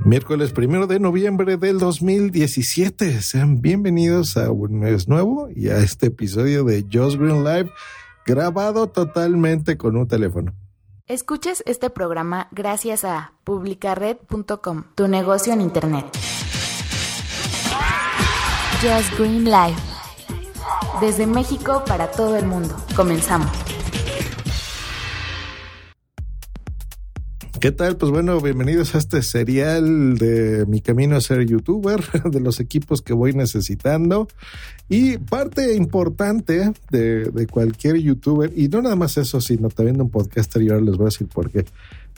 Miércoles primero de noviembre del 2017. Sean bienvenidos a un mes nuevo y a este episodio de Just Green Live grabado totalmente con un teléfono. Escuches este programa gracias a publicared.com, tu negocio en Internet. Just Green Live. Desde México para todo el mundo. Comenzamos. ¿Qué tal? Pues bueno, bienvenidos a este serial de mi camino a ser youtuber, de los equipos que voy necesitando. Y parte importante de, cualquier youtuber, y no nada más eso, sino también de un podcaster, y ahora les voy a decir por qué,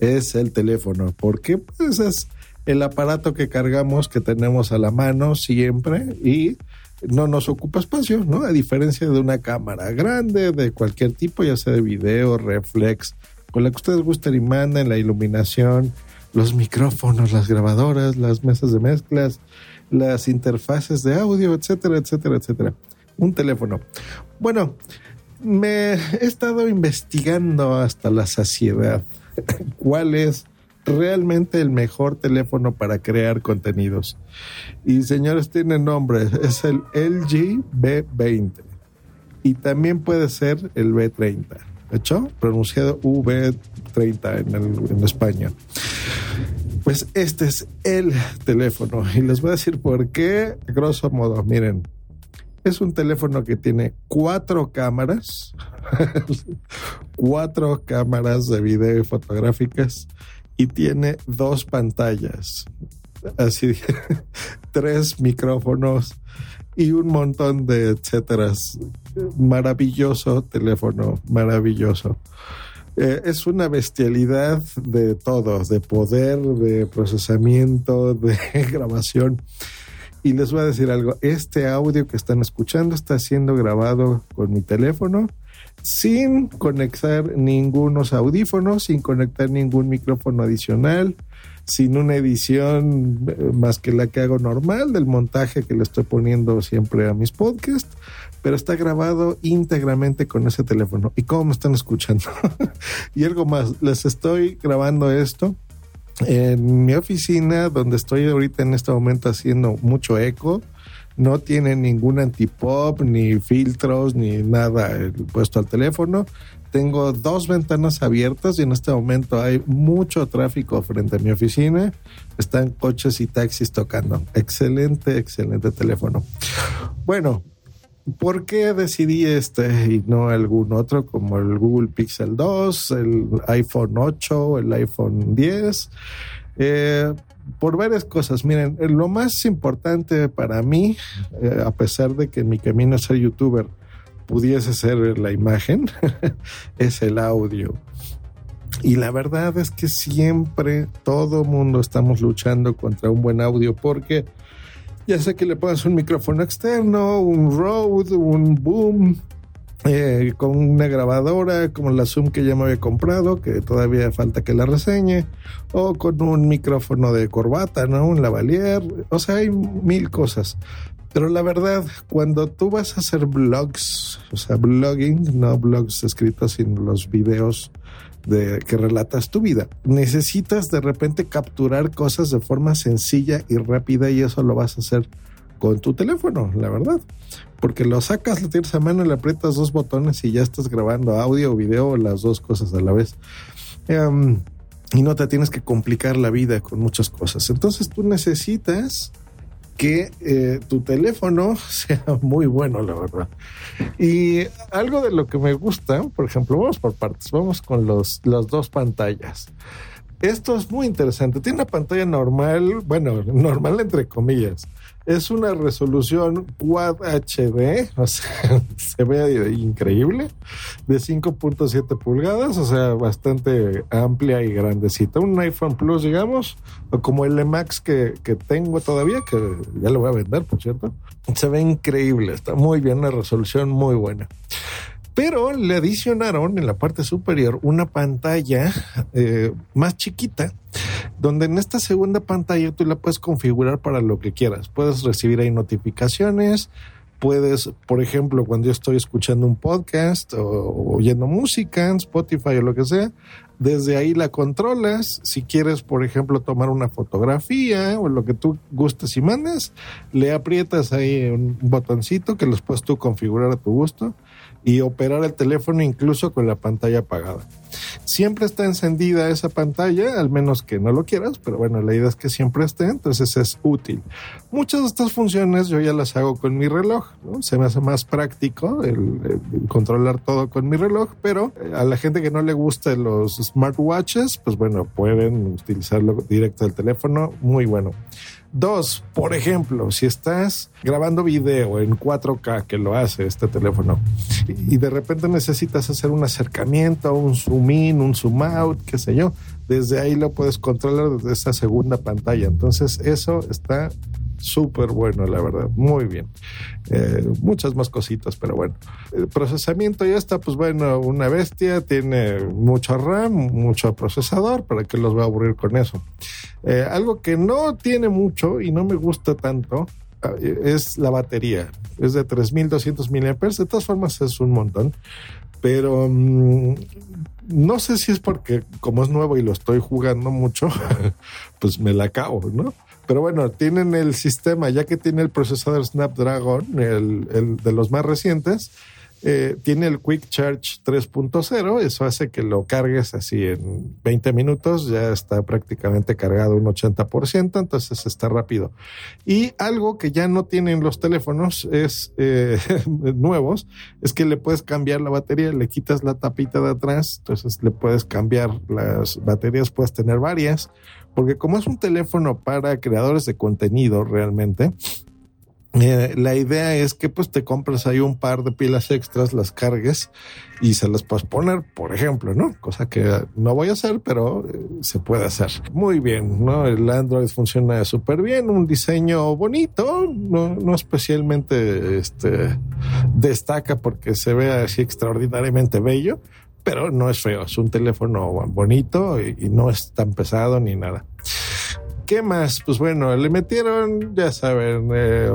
es el teléfono. Porque pues es el aparato que cargamos, que tenemos a la mano siempre y no nos ocupa espacio, ¿no? A diferencia de una cámara grande, de cualquier tipo, ya sea de video, reflex, con la que ustedes gusten y manden, la iluminación, los micrófonos, las grabadoras, las mesas de mezclas, las interfaces de audio, etcétera, etcétera, etcétera. Un teléfono. Bueno, me he estado investigando hasta la saciedad cuál es realmente el mejor teléfono para crear contenidos. Y señores, tiene nombre, es el LG B20 y también puede ser el B30 hecho, pronunciado V30 en, en España. Pues este es el teléfono y les voy a decir por qué, grosso modo, miren, es un teléfono que tiene cuatro cámaras, cuatro cámaras de video y fotográficas y tiene dos pantallas, así, tres micrófonos y un montón de etcéteras. Maravilloso teléfono, maravilloso. Eh, es una bestialidad de todo, de poder, de procesamiento, de grabación. Y les voy a decir algo, este audio que están escuchando está siendo grabado con mi teléfono sin conectar ningunos audífonos, sin conectar ningún micrófono adicional, sin una edición eh, más que la que hago normal del montaje que le estoy poniendo siempre a mis podcasts, pero está grabado íntegramente con ese teléfono. ¿Y cómo me están escuchando? y algo más, les estoy grabando esto en mi oficina donde estoy ahorita en este momento haciendo mucho eco no tiene ningún antipop, ni filtros, ni nada puesto al teléfono. Tengo dos ventanas abiertas y en este momento hay mucho tráfico frente a mi oficina. Están coches y taxis tocando. Excelente, excelente teléfono. Bueno, ¿por qué decidí este y no algún otro como el Google Pixel 2, el iPhone 8, el iPhone 10? Eh, por varias cosas. Miren, eh, lo más importante para mí, eh, a pesar de que mi camino a ser youtuber pudiese ser la imagen, es el audio. Y la verdad es que siempre todo mundo estamos luchando contra un buen audio porque ya sé que le pones un micrófono externo, un Rode, un boom, eh, con una grabadora como la Zoom que ya me había comprado, que todavía falta que la reseñe, o con un micrófono de corbata, ¿no? Un lavalier, o sea, hay mil cosas. Pero la verdad, cuando tú vas a hacer blogs, o sea, blogging, no blogs escritos, sino los videos de que relatas tu vida, necesitas de repente capturar cosas de forma sencilla y rápida y eso lo vas a hacer con tu teléfono, la verdad. Porque lo sacas, lo tienes a mano, le aprietas dos botones y ya estás grabando audio o video, las dos cosas a la vez. Em, y no te tienes que complicar la vida con muchas cosas. Entonces tú necesitas que eh, tu teléfono sea muy bueno, la verdad. Y algo de lo que me gusta, por ejemplo, vamos por partes, vamos con los, las dos pantallas. Esto es muy interesante. Tiene una pantalla normal, bueno, normal entre comillas. Es una resolución Quad HD, o sea, se ve increíble, de 5.7 pulgadas, o sea, bastante amplia y grandecita. Un iPhone Plus, digamos, o como el Max que, que tengo todavía, que ya lo voy a vender, por cierto. Se ve increíble, está muy bien, una resolución muy buena pero le adicionaron en la parte superior una pantalla eh, más chiquita, donde en esta segunda pantalla tú la puedes configurar para lo que quieras. Puedes recibir ahí notificaciones, puedes, por ejemplo, cuando yo estoy escuchando un podcast o, oyendo música en Spotify o lo que sea, Desde ahí la controlas. Si quieres, por ejemplo, tomar una fotografía o lo que tú gustes y mandes, le aprietas ahí un botoncito que los puedes tú configurar a tu gusto y operar el teléfono incluso con la pantalla apagada. Siempre está encendida esa pantalla, al menos que no lo quieras, pero bueno, la idea es que siempre esté, entonces es útil. Muchas de estas funciones yo ya las hago con mi reloj, se me hace más práctico el, controlar todo con mi reloj, pero eh, a la gente que no le gusta los smartwatches, pues bueno, pueden utilizarlo directo del teléfono, muy bueno. Dos, por ejemplo, si estás grabando video en 4K, que lo hace este teléfono, y de repente necesitas hacer un acercamiento, un zoom in, un zoom out, qué sé yo, desde ahí lo puedes controlar desde esa segunda pantalla. Entonces, eso está súper bueno, la verdad, muy bien. Eh, muchas más cositas, pero bueno. El procesamiento ya está, pues bueno, una bestia, tiene mucho RAM, mucho procesador, ¿para que los va a aburrir con eso? Eh, algo que no tiene mucho y no me gusta tanto eh, es la batería. Es de 3200 mAh, de todas formas es un montón, pero mm, no sé si es porque como es nuevo y lo estoy jugando mucho, pues me la acabo, ¿no? Pero bueno, tienen el sistema, ya que tiene el procesador Snapdragon, el, de los más recientes, eh, tiene el Quick Charge 3.0, eso hace que lo cargues así en 20 minutos, ya está prácticamente cargado un 80%, entonces está rápido. Y algo que ya no tienen los teléfonos es eh, nuevos, es que le puedes cambiar la batería, le quitas la tapita de atrás, entonces le puedes cambiar las baterías, puedes tener varias porque como es un teléfono para creadores de contenido realmente, eh, la idea es que pues te compras ahí un par de pilas extras, las cargues y se las puedes poner, por ejemplo, ¿no? Cosa que no voy a hacer, pero eh, se puede hacer. Muy bien, ¿no? El Android funciona súper bien, un diseño bonito, no, no especialmente este, destaca porque se ve así extraordinariamente bello, pero no es feo, es un teléfono bonito y, no es tan pesado ni nada. ¿Qué más? Pues bueno, le metieron, ya saben, eh,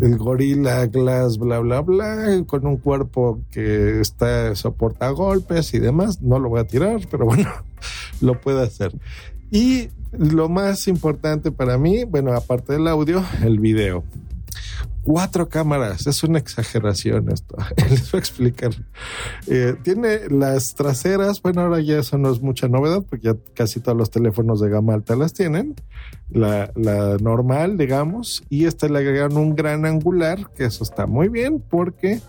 el gorila glass, bla, bla, bla, con un cuerpo que está soporta golpes y demás. No lo voy a tirar, pero bueno, lo puede hacer. Y lo más importante para mí, bueno, aparte del audio, el video cuatro cámaras. Es una exageración esto. Les voy a explicar. Eh, tiene las traseras. Bueno, ahora ya eso no es mucha novedad porque ya casi todos los teléfonos de gama alta las tienen. La, normal, digamos. Y esta le agregaron un gran angular, que eso está muy bien porque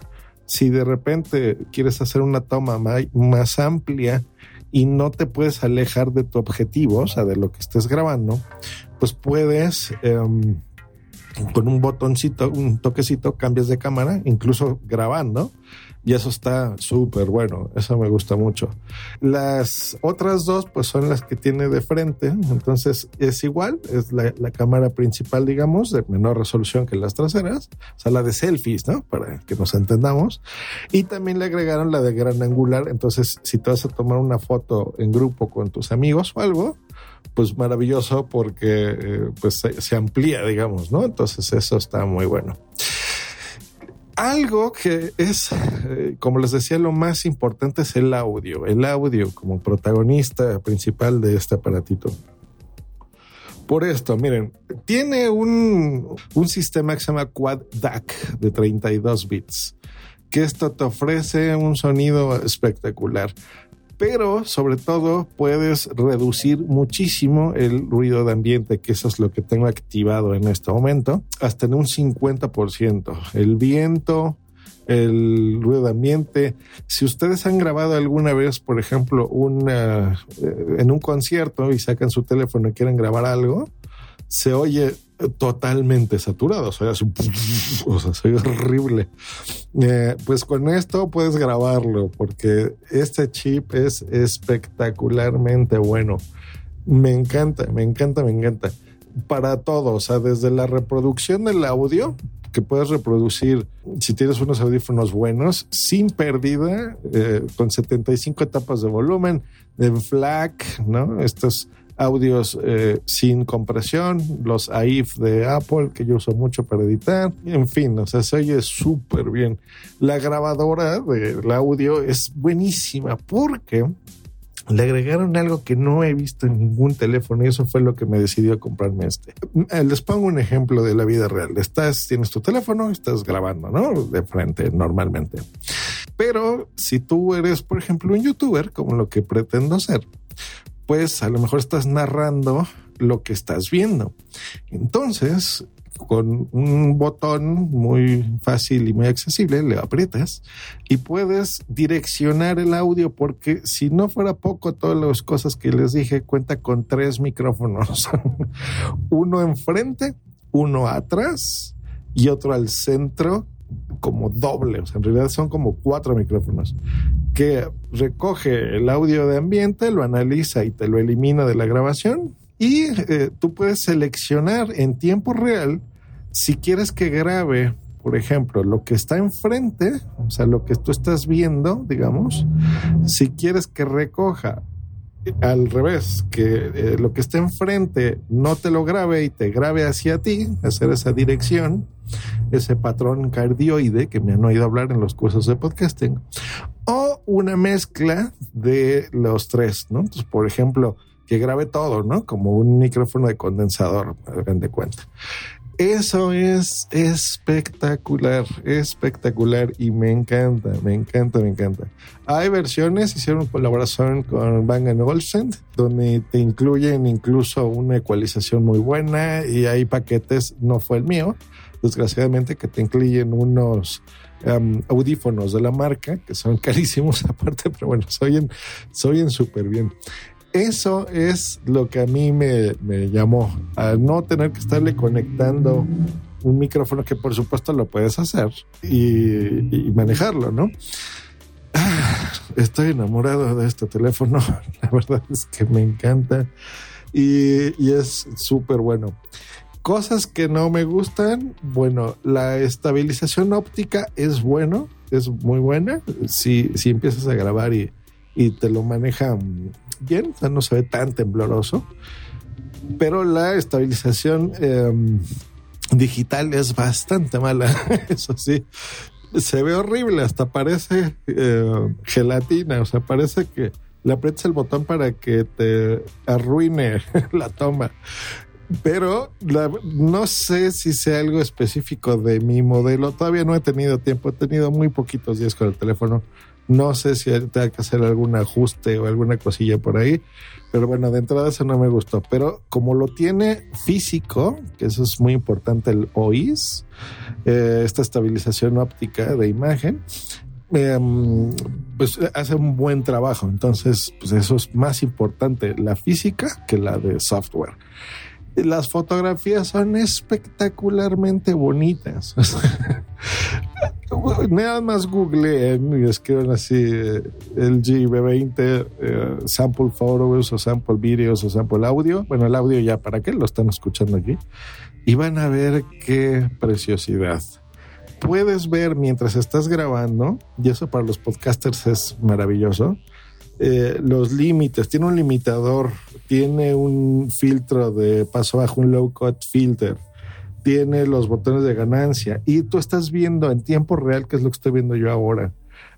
si de repente quieres hacer una toma más, amplia y no te puedes alejar de tu objetivo, o sea, de lo que estés grabando, pues puedes... Em, con un botoncito, un toquecito, cambias de cámara, incluso grabando. Y eso está súper bueno, eso me gusta mucho. Las otras dos, pues son las que tiene de frente, entonces es igual, es la, cámara principal, digamos, de menor resolución que las traseras, o sea, la de selfies, ¿no? Para que nos entendamos. Y también le agregaron la de gran angular, entonces si te vas a tomar una foto en grupo con tus amigos o algo, pues maravilloso porque eh, pues se, amplía, digamos, ¿no? Entonces eso está muy bueno. Algo que es, eh, como les decía, lo más importante es el audio, el audio como protagonista principal de este aparatito. Por esto, miren, tiene un, un sistema que se llama Quad DAC de 32 bits, que esto te ofrece un sonido espectacular pero sobre todo puedes reducir muchísimo el ruido de ambiente, que eso es lo que tengo activado en este momento, hasta en un 50%. El viento, el ruido de ambiente. Si ustedes han grabado alguna vez, por ejemplo, una, eh, en un concierto y sacan su teléfono y quieren grabar algo, se oye totalmente saturado, o sea, soy horrible. Eh, pues con esto puedes grabarlo porque este chip es espectacularmente bueno. Me encanta, me encanta, me encanta. Para todo, o sea, desde la reproducción del audio, que puedes reproducir si tienes unos audífonos buenos, sin pérdida, eh, con 75 etapas de volumen, de FLAC, ¿no? Estos audios eh, sin compresión, los AIF de Apple que yo uso mucho para editar, en fin, o sea, se oye súper bien. La grabadora del audio es buenísima porque le agregaron algo que no he visto en ningún teléfono y eso fue lo que me decidió comprarme este. Eh, les pongo un ejemplo de la vida real. Estás, tienes tu teléfono, estás grabando, ¿no? De frente normalmente. Pero si tú eres, por ejemplo, un youtuber, como lo que pretendo ser, pues a lo mejor estás narrando lo que estás viendo. Entonces, con un botón muy fácil y muy accesible, le aprietas y puedes direccionar el audio porque si no fuera poco, todas las cosas que les dije cuenta con tres micrófonos. uno enfrente, uno atrás y otro al centro como doble, o sea, en realidad son como cuatro micrófonos, que recoge el audio de ambiente, lo analiza y te lo elimina de la grabación. Y eh, tú puedes seleccionar en tiempo real si quieres que grabe, por ejemplo, lo que está enfrente, o sea, lo que tú estás viendo, digamos, si quieres que recoja al revés, que eh, lo que está enfrente no te lo grabe y te grabe hacia ti, hacer esa dirección, ese patrón cardioide que me han oído hablar en los cursos de podcasting, o una mezcla de los tres, ¿no? Por ejemplo, que grabe todo, ¿no? Como un micrófono de condensador, hagan de cuenta. Eso es espectacular, espectacular y me encanta, me encanta, me encanta. Hay versiones, hicieron colaboración con Bang Olufsen, donde te incluyen incluso una ecualización muy buena y hay paquetes, no fue el mío, desgraciadamente, que te incluyen unos audífonos de la marca, que son carísimos aparte, pero bueno, soy en, soy en súper bien eso es lo que a mí me, llamó, a no tener que estarle conectando un micrófono que por supuesto lo puedes hacer y, manejarlo, ¿no? Estoy enamorado de este teléfono, la verdad es que me encanta y, y es súper bueno. Cosas que no me gustan, bueno, la estabilización óptica es bueno, es muy buena. Si, si empiezas a grabar y, y te lo maneja bien, o sea, no se ve tan tembloroso, pero la estabilización em, digital es bastante mala, eso sí. Se ve horrible, hasta parece em, gelatina, o sea, parece que le aprietas el botón para que te arruine la toma. Pero no sé si sea algo específico de mi modelo. Todavía no he tenido tiempo, he tenido muy poquitos días con el teléfono no sé si tenga que hacer algún ajuste o alguna cosilla por ahí. Pero bueno, de entrada eso no me gustó. Pero como lo tiene físico, que eso es muy importante, el OIS, eh, esta estabilización óptica de imagen, em, pues hace un buen trabajo. Entonces, pues eso es más importante la física que la de software las fotografías son espectacularmente bonitas. Nada más googleen y escriben así el GB20 eh, sample photos o sample videos o sample audio. Bueno, el audio ya para qué lo están escuchando aquí. Y van a ver qué preciosidad. Puedes ver mientras estás grabando, y eso para los podcasters es maravilloso eh, los límites, tiene un limitador, tiene un filtro de paso bajo, un low cut filter, tiene los botones de ganancia. Y tú estás viendo en tiempo real, que es lo que estoy viendo yo ahora,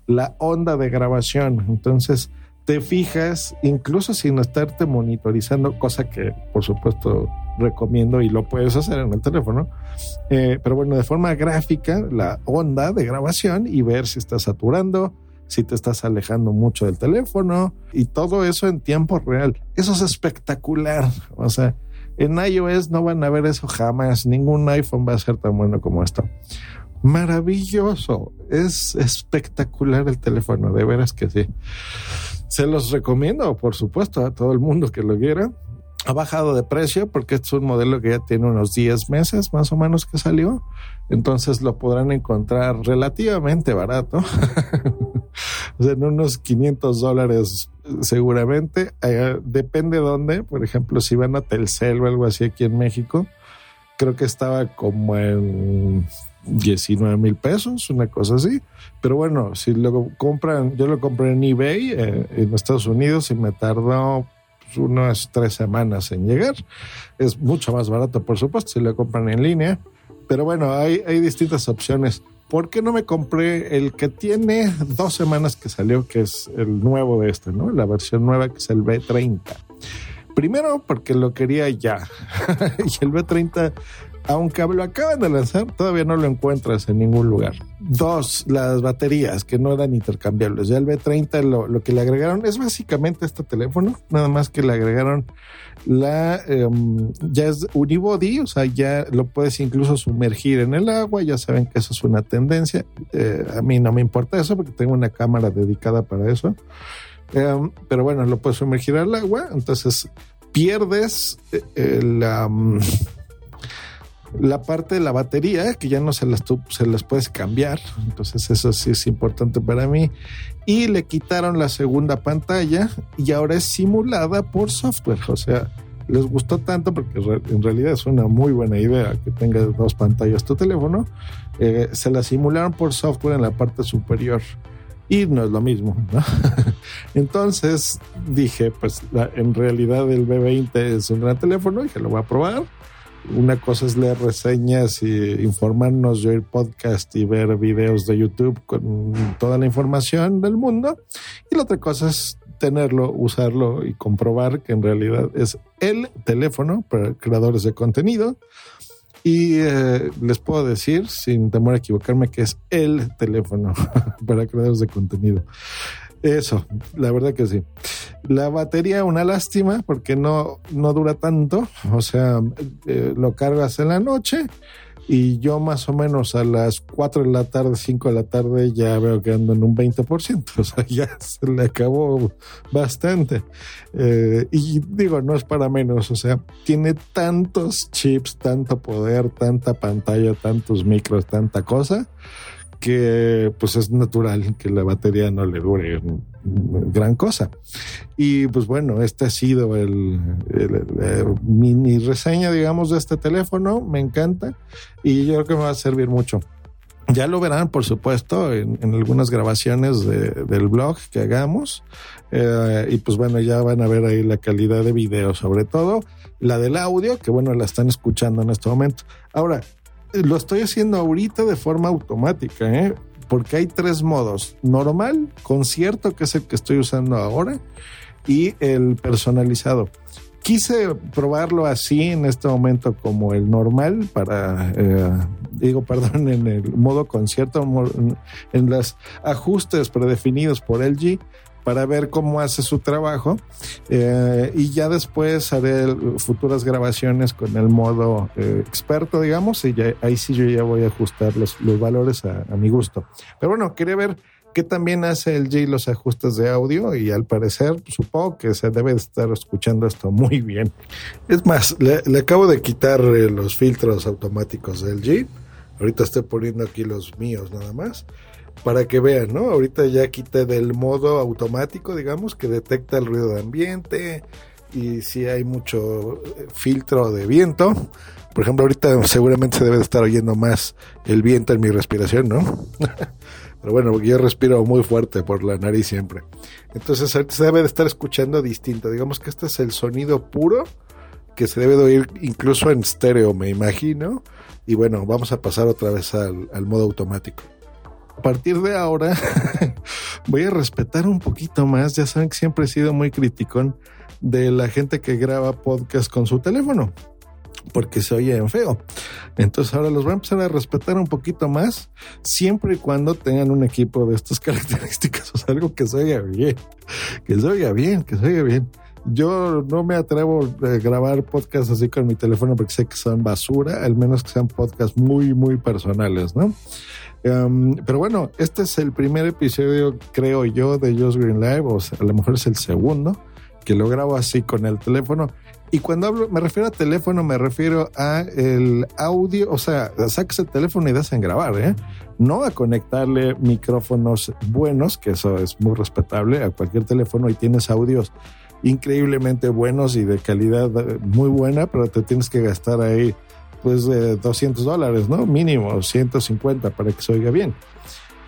la onda de grabación. Entonces te fijas, incluso sin estarte monitorizando, cosa que por supuesto recomiendo y lo puedes hacer en el teléfono, eh, pero bueno, de forma gráfica, la onda de grabación y ver si está saturando, si te estás alejando mucho del teléfono y todo eso en tiempo real. Eso es espectacular. O sea, en iOS no van a ver eso jamás. Ningún iPhone va a ser tan bueno como esto. Maravilloso. Es espectacular el teléfono, de veras que sí. Se los recomiendo, por supuesto, a todo el mundo que lo quiera ha bajado de precio porque es un modelo que ya tiene unos 10 meses más o menos que salió. Entonces lo podrán encontrar relativamente barato. o sea, en unos 500 dólares seguramente. Eh, depende dónde. Por ejemplo, si van a Telcel o algo así aquí en México, creo que estaba como en 19 mil pesos, una cosa así. Pero bueno, si lo compran, yo lo compré en eBay eh, en Estados Unidos y me tardó unas tres semanas en llegar. Es mucho más barato, por supuesto, si lo compran en línea. Pero bueno, hay, hay distintas opciones. ¿Por qué no me compré el que tiene dos semanas que salió, que es el nuevo de este, ¿no? La versión nueva que es el B30. Primero porque lo quería ya. y el B30 aunque lo acaban de lanzar, todavía no lo encuentras en ningún lugar. Dos, las baterías que no eran intercambiables. Ya el B30 lo, que le agregaron es básicamente este teléfono, nada más que le agregaron la, em, ya es unibody, o sea, ya lo puedes incluso sumergir en el agua, ya saben que eso es una tendencia. Eh, a mí no me importa eso porque tengo una cámara dedicada para eso. Em, pero bueno, lo puedes sumergir al agua, entonces pierdes eh, la la parte de la batería, que ya no se las, se las puedes cambiar. Entonces eso sí es importante para mí. Y le quitaron la segunda pantalla y ahora es simulada por software. O sea, les gustó tanto porque en realidad es una muy buena idea que tenga dos pantallas tu teléfono. Eh, se la simularon por software en la parte superior y no es lo mismo. Entonces dije, pues en realidad el B20 es un gran teléfono y que lo voy a probar una cosa es leer reseñas y informarnos de oír podcast y ver videos de YouTube con toda la información del mundo. Y la otra cosa es tenerlo, usarlo y comprobar que en realidad es el teléfono para creadores de contenido. Y eh, les puedo decir, sin temor a equivocarme, que es el teléfono para creadores de contenido. Eso, la verdad que sí. La batería, una lástima, porque no, no dura tanto. O sea, eh, lo cargas en la noche y yo más o menos a las 4 de la tarde, 5 de la tarde ya veo que ando en un 20%, o sea, ya se le acabó bastante. Eh, y digo, no es para menos, o sea, tiene tantos chips, tanto poder, tanta pantalla, tantos micros, tanta cosa, que pues es natural que la batería no le dure gran cosa. Y pues bueno, este ha sido el, mini reseña, digamos, de este teléfono. Me encanta y yo creo que me va a servir mucho. Ya lo verán, por supuesto, en, algunas grabaciones del blog que hagamos. Eh, y pues bueno, ya van a ver ahí la calidad de video, sobre todo la del audio, que bueno, la están escuchando en este momento. Ahora, lo estoy haciendo ahorita de forma automática, ¿eh? porque hay tres modos. Normal, concierto, que es el que estoy usando ahora, y el personalizado. Quise probarlo así en este momento como el normal para, eh, digo, perdón, en el modo concierto, en los ajustes predefinidos por LG para ver cómo hace su trabajo eh, y ya después haré futuras grabaciones con el modo eh, experto, digamos, y ahí sí yo ya voy a ajustar los, valores a, mi gusto. Pero bueno, quería ver qué también hace el G los ajustes de audio y al parecer supongo que se debe estar escuchando esto muy bien. Es más, le, le acabo de quitar eh, los filtros automáticos del G. Ahorita estoy poniendo aquí los míos nada más para que vean, ¿no? Ahorita ya quité del modo automático, digamos, que detecta el ruido de ambiente y si hay mucho eh, filtro de viento. Por ejemplo, ahorita seguramente se debe de estar oyendo más el viento en mi respiración, ¿no? Pero bueno, yo respiro muy fuerte por la nariz siempre. Entonces se debe de estar escuchando distinto. Digamos que este es el sonido puro que se debe de oír incluso en estéreo, me imagino. Y bueno, vamos a pasar otra vez al modo automático a partir de ahora voy a respetar un poquito más. Ya saben que siempre he sido muy criticón de la gente que graba podcast con su teléfono porque se oye en feo. Entonces ahora los voy a empezar a respetar un poquito más, siempre y cuando tengan un equipo de estas características, o algo que se oiga bien, que se oiga bien, que se oiga bien. Yo no me atrevo a grabar podcasts así con mi teléfono porque sé que son basura, al menos que sean podcasts muy, muy personales, ¿no? Em, pero bueno, este es el primer episodio, creo yo, de Just Green Live, o a lo mejor es el segundo, que lo grabo así con el teléfono. Y cuando hablo, me refiero a teléfono, me refiero a el audio, o sea, saques el teléfono y das en grabar, ¿eh? No a conectarle micrófonos buenos, que eso es muy respetable a cualquier teléfono y tienes audios increíblemente buenos y de calidad eh, muy buena, pero te tienes que gastar ahí pues de 200 dólares, ¿no? Mínimo 150 para que se oiga bien.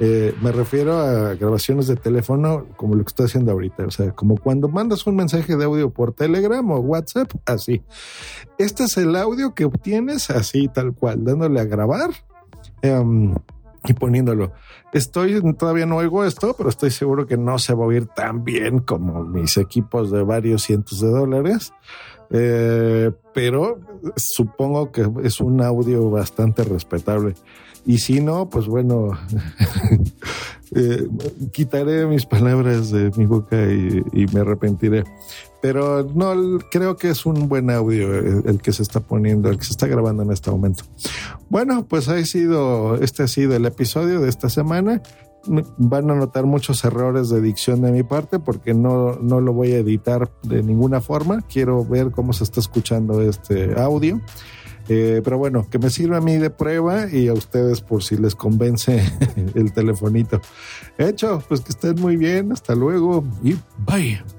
Eh, me refiero a grabaciones de teléfono como lo que estoy haciendo ahorita, o sea, como cuando mandas un mensaje de audio por Telegram o WhatsApp, así. Este es el audio que obtienes así, tal cual, dándole a grabar. Em, y poniéndolo. Estoy, todavía no oigo esto, pero estoy seguro que no se va a oír tan bien como mis equipos de varios cientos de dólares. Eh, pero supongo que es un audio bastante respetable. Y si no, pues bueno, eh, quitaré mis palabras de mi boca y, me arrepentiré. Pero no, creo que es un buen audio el, que se está poniendo, el que se está grabando en este momento. Bueno, pues ha sido, este ha sido el episodio de esta semana van a notar muchos errores de dicción de mi parte porque no, no lo voy a editar de ninguna forma. Quiero ver cómo se está escuchando este audio. Eh, pero bueno, que me sirva a mí de prueba y a ustedes por si les convence el telefonito. Hecho, pues que estén muy bien. Hasta luego y bye.